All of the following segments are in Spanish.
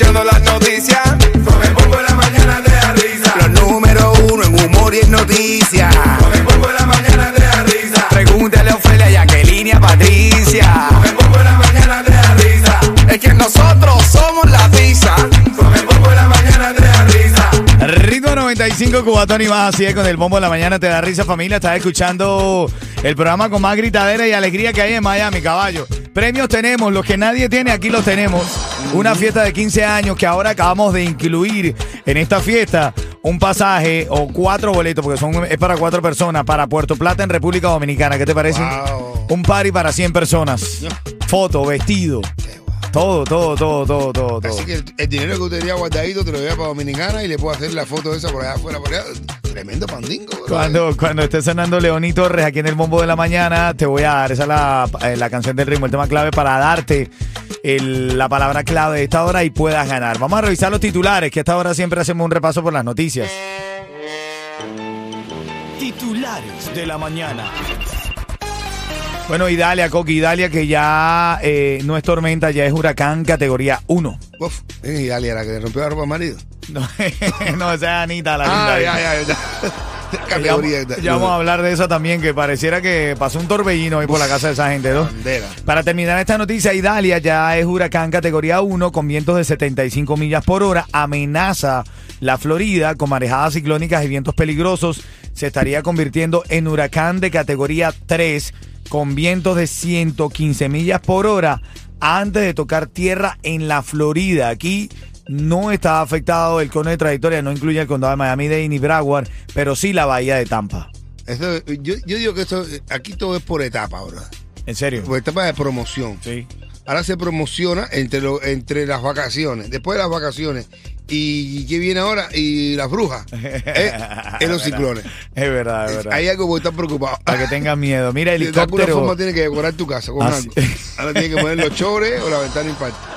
Escuchando las noticias. 95 Cubatón y más, así es, con el bombo de la mañana te da risa familia, estás escuchando el programa con más gritadera y alegría que hay en Miami, caballo. Premios tenemos, los que nadie tiene, aquí los tenemos. Una fiesta de 15 años que ahora acabamos de incluir en esta fiesta un pasaje o cuatro boletos, porque son, es para cuatro personas, para Puerto Plata en República Dominicana. ¿Qué te parece? Wow. Un party para 100 personas. Foto, vestido, todo, todo, todo, todo, todo. todo. Así que el, el dinero que usted tenía guardadito te lo lleva para Dominicana y le puedo hacer la foto esa por allá afuera. Por allá. Tremendo pandingo. bro. Cuando, cuando esté sonando León y Torres aquí en el bombo de la mañana, te voy a dar, esa es la, eh, la canción del ritmo, el tema clave para darte el- la palabra clave de esta hora y puedas ganar. Vamos a revisar los titulares, que a esta hora siempre hacemos un repaso por las noticias. Titulares de la mañana. Bueno, Idalia, Coqui, Idalia, que ya eh, no es tormenta, ya es huracán categoría 1. Uf, es Italia la que le rompió la ropa al marido. No, no, esa es Anita, la linda. Ah, ya, ya, ya. Ya, Categoría. ya vamos a hablar de eso también, que pareciera que pasó un torbellino ahí por la casa de esa gente, ¿no? Bandera. Para terminar esta noticia, Idalia ya es huracán categoría 1 con vientos de 75 millas por hora. Amenaza la Florida con marejadas ciclónicas y vientos peligrosos. Se estaría convirtiendo en huracán de categoría 3 con vientos de 115 millas por hora antes de tocar tierra en la Florida. Aquí no está afectado el cono de trayectoria, no incluye el condado de Miami-Dade ni Broward, pero sí la bahía de Tampa. Eso, yo, yo digo que esto, aquí todo es por etapa ahora. ¿En serio? Por etapa de promoción. Sí. Ahora se promociona entre, lo, entre las vacaciones. Después de las vacaciones. ¿Y qué viene ahora? Y las brujas. ¿eh? Es los ciclones. Es verdad, es verdad. Hay algo que estar preocupado. Para que tengas miedo. Mira, De alguna helicóptero. forma tienes que decorar tu casa con Ah, algo. Ahora tienes que poner los chores o la ventana impacta.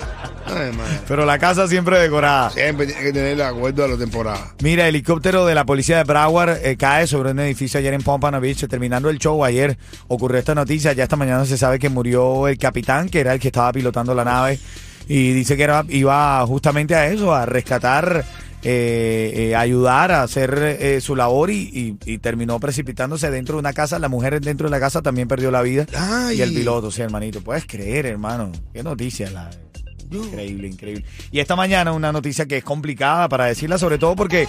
Ay. Pero la casa siempre decorada. Siempre tienes que tener de acuerdo a la temporada. Mira, helicóptero de la policía de Broward eh, cae sobre un edificio ayer en Pompano Beach. Terminando el show ayer ocurrió esta noticia. Ya esta mañana se sabe que murió el capitán, que era el que estaba pilotando la nave. Y dice que era, iba justamente a eso, a rescatar, eh, eh, ayudar a hacer eh, su labor y, y- y terminó precipitándose dentro de una casa. La mujer dentro de la casa también perdió la vida. Ay. Y el piloto, sí, hermanito. Puedes creer, hermano. Qué noticia. La... Increíble, increíble. Y esta mañana una noticia que es complicada para decirla, sobre todo porque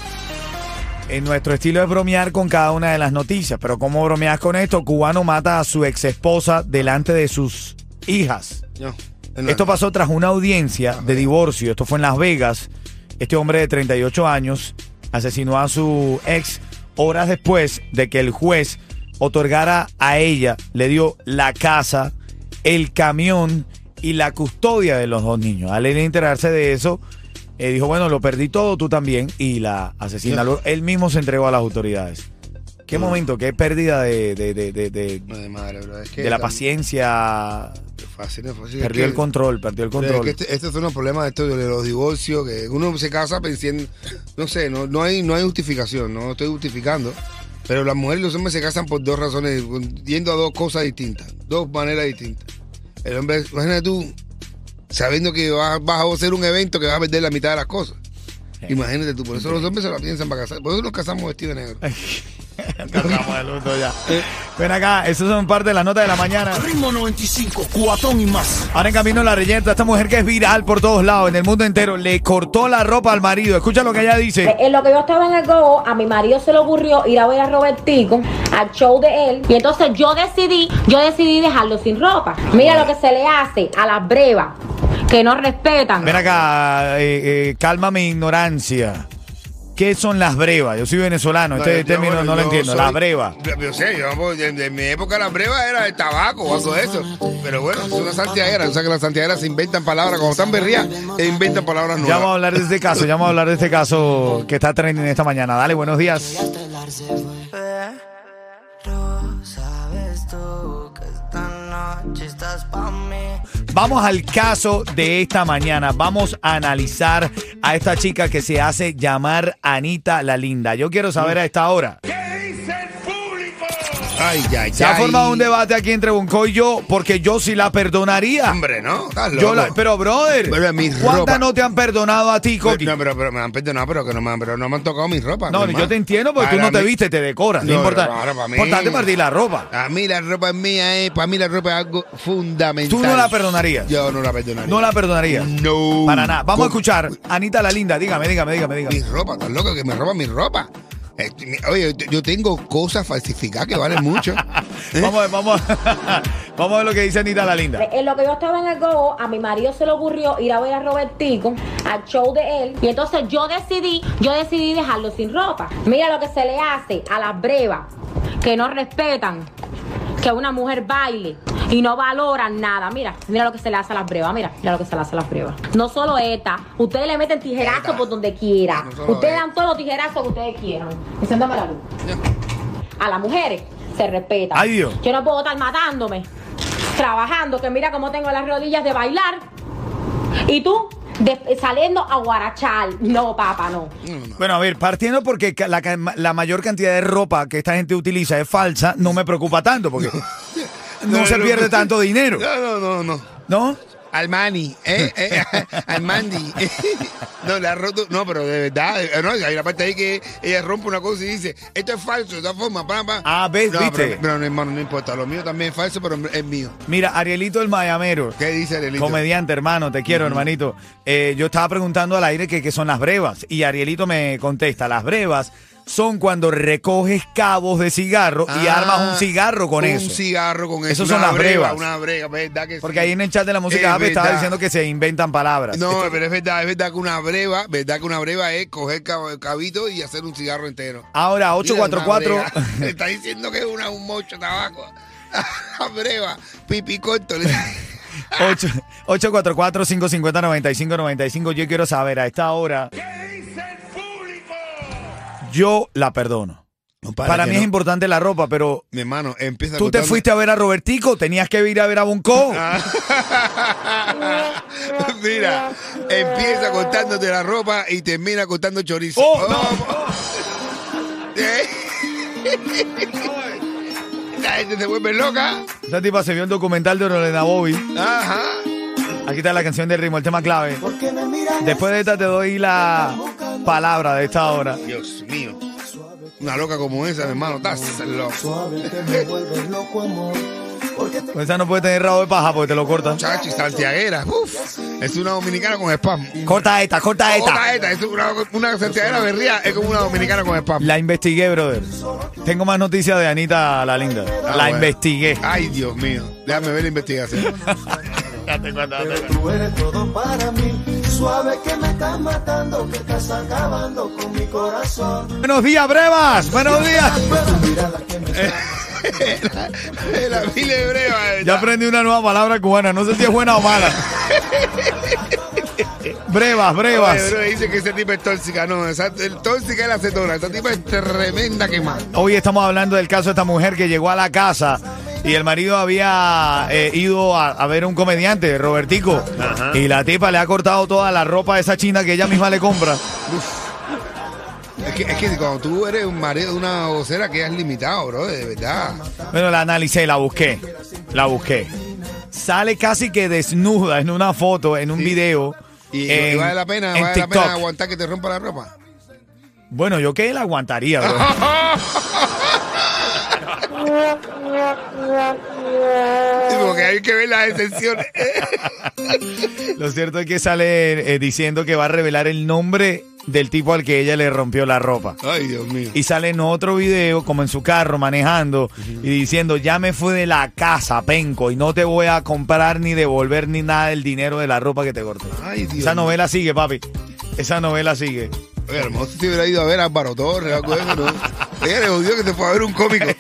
en nuestro estilo es bromear con cada una de las noticias. Pero ¿cómo bromeas con esto? Cubano mata a su ex esposa delante de sus hijas. No, no, Esto pasó tras una audiencia de divorcio. Esto fue en Las Vegas. Este hombre de 38 años asesinó a su ex horas después de que el juez otorgara a ella, le dio la casa, el camión y la custodia de los dos niños. Al él enterarse de eso, eh, dijo, bueno, lo perdí todo, tú también, y la asesina. Lo- Él mismo se entregó a las autoridades. Qué momento, qué pérdida de, de, de, de- de- Madre, madre, bro. Es que de la tam- paciencia. fácil, es fácil. Es Perdió que- el control, perdió el es control. este, estos son los problemas de, esto, de los divorcios, que uno se casa pensando, no sé, no, no, hay, no hay justificación, no estoy justificando, pero las mujeres y los hombres se casan por dos razones, yendo a dos cosas distintas, dos maneras distintas. El hombre, imagínate tú, sabiendo que vas, vas a hacer un evento que vas a perder la mitad de las cosas. Imagínate tú, por eso los hombres se la piensan para casar, por eso nos casamos vestidos de negro. Cargamos de luto ya. Ven acá, esas son parte de las notas de la mañana. Ritmo 95, cuatón y más. Ahora en camino a la reyerta, esta mujer que es viral por todos lados, en el mundo entero, le cortó la ropa al marido. Escucha lo que ella dice. En lo que yo estaba en el go, a mi marido se le ocurrió ir a ver a Robertico al show de él. Y entonces yo decidí, yo decidí dejarlo sin ropa. Mira lo que se le hace a las brevas que no respetan. Ven acá, eh, eh, calma mi ignorancia. ¿Qué son las brevas? Yo soy venezolano, este yo, término no lo entiendo. soy- Las brevas. Yo, sé, yo, pues, de, de mi época la breva era el tabaco o algo de eso. Pero bueno, es una santiaguera. O sea que las santiagueras se inventan palabras. Cuando están berrías, e inventan palabras Ya vamos a nuevas. hablar de este caso, ya vamos a hablar de este caso que está trending esta mañana. Dale, buenos días. Pero sabes tú que esta Vamos al caso de esta mañana. Vamos a analizar a esta chica que se hace llamar Anita la Linda. Yo quiero saber a esta hora. Ay, ay, Se ha formado un debate aquí entre Bonco y yo porque yo sí la perdonaría. Hombre, ¿no? Estás loco. Yo la- pero, brother, ¿cuántas no te han perdonado a ti, Coqui? No, pero, pero me han perdonado, pero que no me han, pero no me han tocado mi ropa. No, yo te entiendo porque tú Para no te viste, te decoras. No, No, importa. para mí- Importante para ti la ropa. A mí la ropa es mía, eh. Para mí la ropa es algo fundamental. Tú no la perdonarías. Yo no la perdonaría. No la perdonarías. No. Para nada. Vamos a escuchar. Anita la Linda, dígame, dígame, dígame, dígame. Mi ropa, estás loco que me roba mi ropa. Eh, mi- Oye, yo tengo cosas falsificadas que valen mucho. Vamos a ver, vamos a, vamos a ver lo que dice Anita la Linda. En lo que yo estaba en el go, a mi marido se le ocurrió ir a ver a Robertico al show de él. Y entonces yo decidí, yo decidí dejarlo sin ropa. Mira lo que se le hace a las brevas que no respetan que una mujer baile y no valoran nada. Mira, mira lo que se le hace a las brevas. Mira, mira lo que se le hace a las brevas. No solo esta, ustedes le meten tijerazo Esta. por donde quiera. No ustedes dan todos los tijerazos que ustedes quieran. Enciéndame la luz. A las mujeres se respeta. Ay, Dios. Yo no puedo estar matándome, trabajando, que mira cómo tengo las rodillas de bailar. Y tú de- saliendo a guarachar. No, papá, no. Bueno, a ver, partiendo porque la mayor cantidad de ropa que esta gente utiliza es falsa, no me preocupa tanto porque no, No, se pierde tanto dinero, No, no, no, no. ¿no? Armani, eh, eh, Armandi. no, le ha roto. No, pero de verdad. eh, No, hay una parte ahí que ella rompe una cosa y dice: Esto es falso, de todas formas. pam, pam. Ah, ¿ves? No, ¿Viste? Pero, pero, no, hermano, no importa. Lo mío también es falso, pero es mío. Mira, Arielito el Mayamero, ¿Qué dice Arelito? comediante, hermano, te quiero, hermanito. Eh, yo estaba preguntando al aire qué son las brevas y Arielito me contesta, las brevas son cuando recoges cabos de cigarro y Ah, armas un cigarro con un eso. cigarro con eso. Esos son Una las breva, brevas. Una breva, ¿verdad que Porque sí? ahí en el chat de la música estaba verdad. diciendo que se inventan palabras. No, pero es verdad, es verdad que una breva, verdad que una breva es coger cab- cabito y hacer un cigarro entero. Ahora, Mira, una 844. breva. Está diciendo que es una, un mocho de tabaco. La breva, pipi corto. le- 8- 844-550-9595. Yo quiero saber a esta hora. Yo la perdono. No, Para, mí no. es importante la ropa, pero Mi hermano, empieza tú te contando- fuiste a ver a Robertico, tenías que ir a ver a Bonco. Mira, empieza cortándote la ropa y termina cortando chorizo. Oh, no. ¿Eh? La gente se vuelve loca. Esta tipa se vio el documental de Lorena Bobby. Ajá. Aquí está la canción del ritmo, el tema clave. Después de esta te doy la palabra de esta hora. Dios mío. Una loca como esa, mi hermano, estás loco. Pues esa no puede tener rabo de paja porque te lo cortan. Chachi, santiaguera. Uf, es una dominicana con spam. Corta esta, corta esta. Otra esta, es una, una santiaguera berría, es como una dominicana con spam. La investigué, brother. Tengo más noticias de Anita la linda. Ah, la bueno. investigué. Ay, Dios mío. Déjame ver la investigación. Tú eres todo para mí. Suave que me estás matando, que estás acabando con mi corazón. Buenos días, brevas. Buenos días. la fila de breva, de Ya aprendí una nueva palabra cubana. No sé si es buena o mala. Brevas, brevas. Oye, bro, dice que ese tipo es tóxica. No, esa, el tóxica es la acetona. Esta tipa es tremenda quemada. Hoy estamos hablando del caso de esta mujer que llegó a la casa y el marido había eh, ido a, a ver un comediante, Robertico, y la tipa le ha cortado toda la ropa de esa china que ella misma le compra. Es que, es que cuando tú eres un marido de una vocera que es limitado, bro, de verdad. Bueno, la analicé, la busqué, la busqué. Sale casi que desnuda en una foto, en un Sí. video. Y, en- y vale la pena, en vale la TikTok. pena aguantar que te rompa la ropa. Bueno, yo que la aguantaría, bro. Porque hay que ver las excepciones. Lo cierto es que sale eh, diciendo que va a revelar el nombre del tipo al que ella le rompió la ropa. Ay, Dios mío. Y sale en otro video, como en su carro, manejando y diciendo, ya me fui de la casa, penco, y no te voy a comprar ni devolver ni nada del dinero de la ropa que te corté. Ay, Dios Esa novela sigue, papi. Esa novela sigue. Oye, mejor si hubiera ido a ver a Álvaro Torres algo de eso, ¿no? Que te fue a ver un cómico.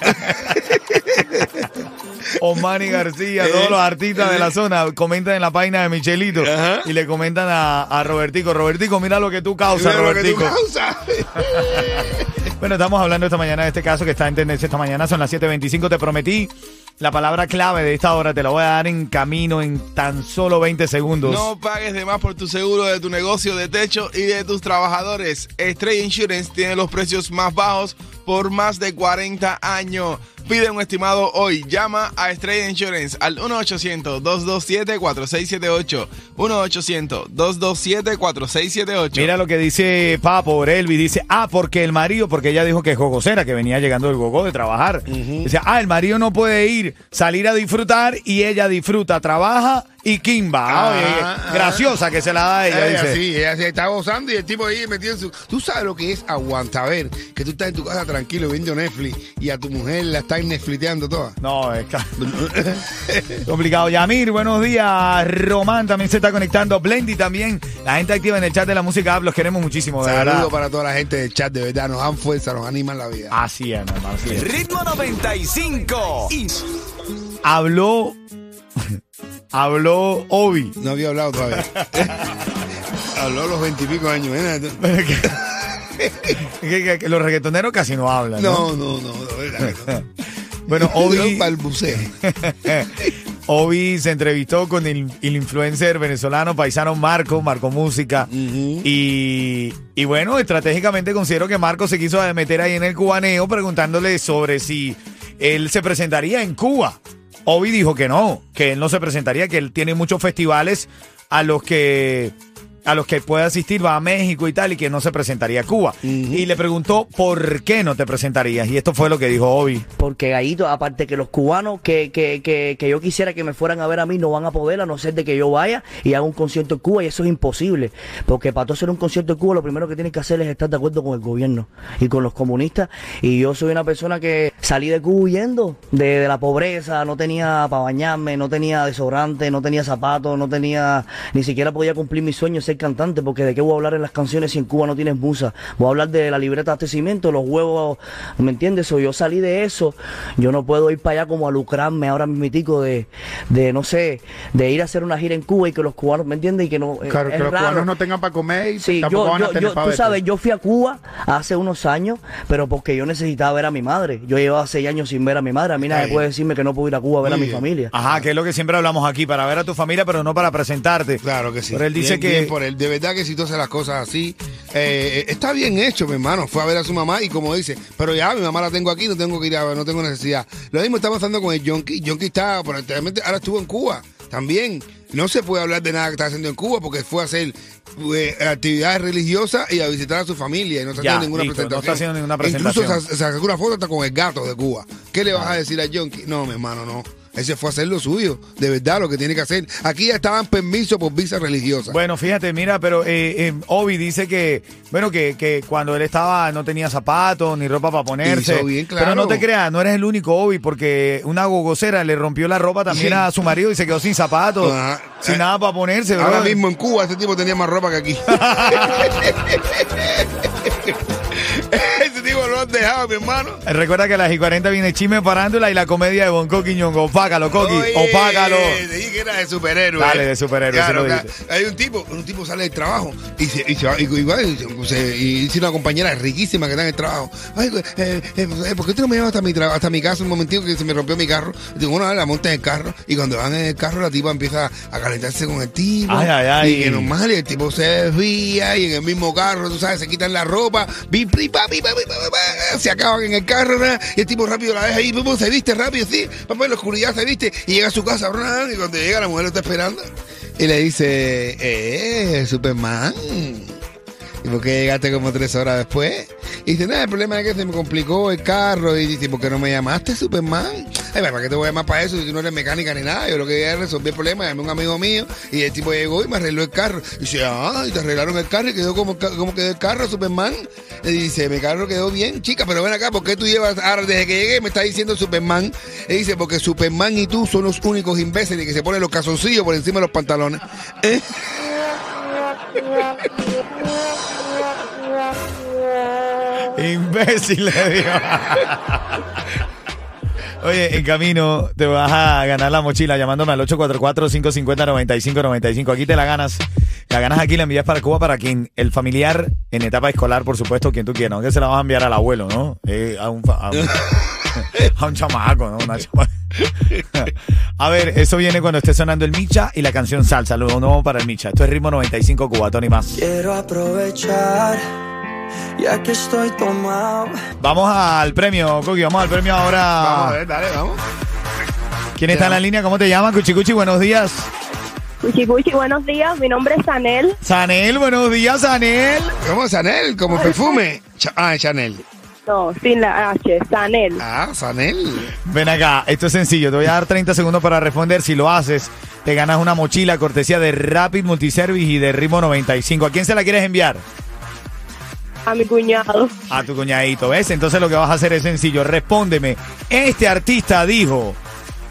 Osmani García, todos los artistas de la zona comentan en la página de Michelito Ajá. y le comentan a, a Robertico. Robertico, mira lo que tú causas, Mira lo que tú Robertico. causas. Bueno, estamos hablando esta mañana de este caso que está en tendencia esta mañana. Son las 7.25. Te prometí la palabra clave de esta hora. Te la voy a dar en camino en tan solo 20 segundos. No pagues de más por tu seguro de tu negocio de techo y de tus trabajadores. Stray Insurance tiene los precios más bajos por más de 40 años. Pide un estimado hoy. Llama a Stray Insurance al 1-800-227-4678. 1-800-227-4678. Mira lo que dice Papo Elvi. Dice, ah, porque el marido, porque ella dijo que es gogocera, que venía llegando del gogo de trabajar. Dice, ah, el marido no puede ir, salir a disfrutar y ella disfruta, trabaja y kimba. Ah, oye, Ah, graciosa que se la da a ella, Ella dice. sí, ella sí está gozando y el tipo ahí metido en su. Tú sabes lo que es aguantar, ver, que tú estás en tu casa tranquilo viendo Netflix y a tu mujer la estás Netflixeando toda. No, es ca- complicado. Yamir, buenos días. Román también se está conectando. Blendy también. La gente activa en el chat de la música. Los queremos muchísimo, de verdad. Saludos para toda la gente del chat, de verdad, nos dan fuerza, nos animan la vida. Así es, hermano. así es. Ritmo 95. Y Habló. Habló Obi. No había hablado todavía. Habló a los veintipico años, ¿eh? Que- que- que los reggaetoneros casi no hablan. ¿no? No, no, no, verdad no. Bueno, Obi. Obi se entrevistó con el, el influencer venezolano paisano Marco, Marco Música. y, y bueno, estratégicamente considero que Marco se quiso meter ahí en el cubaneo preguntándole sobre si él se presentaría en Cuba. Obi dijo que no, que él no se presentaría, que él tiene muchos festivales a los que a los que puede asistir, va a México y tal, y que no se presentaría a Cuba. Y le preguntó por qué no te presentarías. Y esto fue lo que dijo Obi. Porque Gallito, aparte que los cubanos que, que, que, que yo quisiera que me fueran a ver a mí no van a poder, a no ser de que yo vaya y haga un concierto en Cuba y eso es imposible. Porque para tú hacer un concierto en Cuba lo primero que tienes que hacer es estar de acuerdo con el gobierno y con los comunistas. Y yo soy una persona que salí de Cuba huyendo de, de la pobreza, no tenía para bañarme, no tenía desodorante, no tenía zapatos, no tenía, ni siquiera podía cumplir mi sueño de ser cantante, porque de qué voy a hablar en las canciones si en Cuba no tienes musa. Voy a hablar de la libreta de abastecimiento, los huevos, ¿me entiendes? O yo salí de eso, yo no puedo ir para allá como a lucrarme ahora mismitico de, de no sé, de ir a hacer una gira en Cuba y que los cubanos, ¿me entiendes? Y que no, Claro, es que los raro. cubanos no tengan para comer y Sí, tampoco yo, van a yo, tener yo- tú sabes, yo fui a Cuba hace unos años, pero porque yo necesitaba ver a mi madre. Yo llevaba seis años sin ver a mi madre. A mí nadie Ay. puede decirme que no puedo ir a Cuba a ver a mi bien. familia. Ajá, que es lo que siempre hablamos aquí, para ver a tu familia, pero no para presentarte. Claro que sí. Pero él dice Bien, que... bien por él. De verdad que si tú haces las cosas así, eh, está bien hecho, mi hermano. Fue a ver a su mamá y como dice, pero ya mi mamá la tengo aquí, no tengo que ir a ver, no tengo necesidad. Lo mismo está pasando con el Yonki. Yonki está, aparentemente, ahora estuvo en Cuba también. No se puede hablar de nada que está haciendo en Cuba porque fue a hacer eh, actividades religiosas y a visitar a su familia y no está Ya, haciendo ninguna listo, no presentación. está haciendo ninguna Incluso presentación. se, se sacó una foto hasta con el gato de Cuba. ¿Qué le vas a decir a Yonki? No, mi hermano, no. Ese fue a hacer lo suyo. De verdad, lo que tiene que hacer. Aquí ya estaban permiso por visa religiosa. Bueno, fíjate, mira, pero eh, eh, Obi dice que, bueno, que, que cuando él estaba no tenía zapatos ni ropa para ponerse. Hizo bien, claro. Pero no te creas, no eres el único Obi, porque una gogocera le rompió la ropa también Sí. a su marido y se quedó sin zapatos, Ajá. sin nada para ponerse. Ahora mismo en Cuba este tipo tenía más ropa que aquí. Dejado, mi hermano. Recuerda que a las y 40 viene Chisme Parándula y la comedia de Bonco Quiñongo. Opácalo, Coqui. Te dije que era de superhéroe. Dale, de superhéroe, Claro, claro. Hay un tipo, un tipo sale del trabajo y se, y se va, y, se- y dice una compañera riquísima que está en el trabajo. Ay, eh, eh, eh, ¿por qué tú no me llevas hasta mi, hasta mi casa un momentito que se me rompió mi carro? Y digo, bueno, la monta en el carro. Y cuando van en el carro, la tipa empieza a calentarse con el tipo. Ay, ay, ay. Y que normal, y el tipo se desvía y en el mismo carro, tú sabes, se quitan la ropa, pi, pri, pa, pi, pa, pi, pa, pa, pa, se acaban en el carro, y el tipo rápido la deja ahí, pum, se viste rápido, sí, papá en la oscuridad se viste, y llega a su casa, ¿verdad? y cuando llega la mujer lo está esperando, y le dice, eh, Superman. ¿Y por qué llegaste como tres horas después? Y dice, nada, el problema es que se me complicó el carro. Y dice, ¿por qué no me llamaste, Superman? Ay, ¿para qué te voy a llamar para eso si tú no eres mecánica ni nada? Yo lo que quería resolver el problema. Llamé un amigo mío y el tipo llegó y me arregló el carro. Y dice, ah, y te arreglaron el carro y quedó como, como quedó el carro, Superman. Y dice, mi carro quedó bien, chica, pero ven acá, ¿por qué tú llevas, ahora desde que llegué me está diciendo Superman? Y dice, porque Superman y tú son los únicos imbéciles que se ponen los calzoncillos por encima de los pantalones. ¿Eh? Imbécil, le digo. Oye, en camino te vas a ganar la mochila llamándome al 844-550-9595. Aquí te la ganas. La ganas aquí, la envías para Cuba para quien, el familiar en etapa escolar, por supuesto, quien tú quieras. Aunque se la vas a enviar al abuelo, ¿no? Eh, a, un, a un chamaco, ¿no? Una chama- a ver, eso viene cuando esté sonando el Micha y la canción Salsa. Lo nuevo para el Micha. Esto es ritmo 95 Cubatón y más. Quiero aprovechar, ya que estoy tomado. Vamos al premio, Coqui. Vamos al premio ahora. Vamos a ver, dale, vamos. ¿Quién está en la línea? ¿Cómo te llamas? Cuchi Cuchi, buenos días. Cuchi Cuchi, buenos días. Mi nombre es Sanel. Sanel, buenos días, Sanel. ¿Cómo Chanel? ¿Como perfume? Ah, Chanel. No, sin la H, Sanel. Ah, Chanel. Ven acá, esto es sencillo. Te voy a dar 30 segundos para responder. Si lo haces, te ganas una mochila cortesía de Rapid Multiservice y de Ritmo 95. ¿A quién se la quieres enviar? A mi cuñado. A tu cuñadito, ¿ves? Entonces lo que vas a hacer es sencillo. Respóndeme. Este artista dijo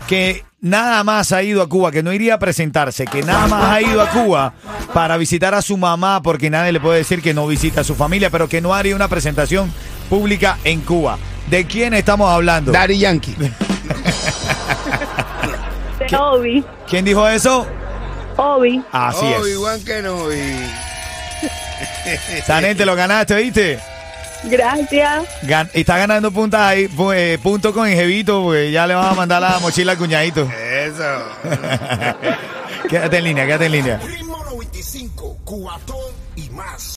que nada más ha ido a Cuba, que no iría a presentarse, que nada más ha ido a Cuba para visitar a su mamá, porque nadie le puede decir que no visita a su familia, pero que no haría una presentación pública en Cuba. ¿De quién estamos hablando? Daddy Yankee. De Obi. ¿Quién dijo eso? Obi. Así es. igual que no. Y... Sanel, te lo ganaste, ¿viste? Gracias. Gan- está ganando puntas ahí, pues, punto con Jevito, pues ya le vas a mandar la mochila al cuñadito. Eso. quédate en línea, quédate en línea. Ritmo 95, Cubatón y más.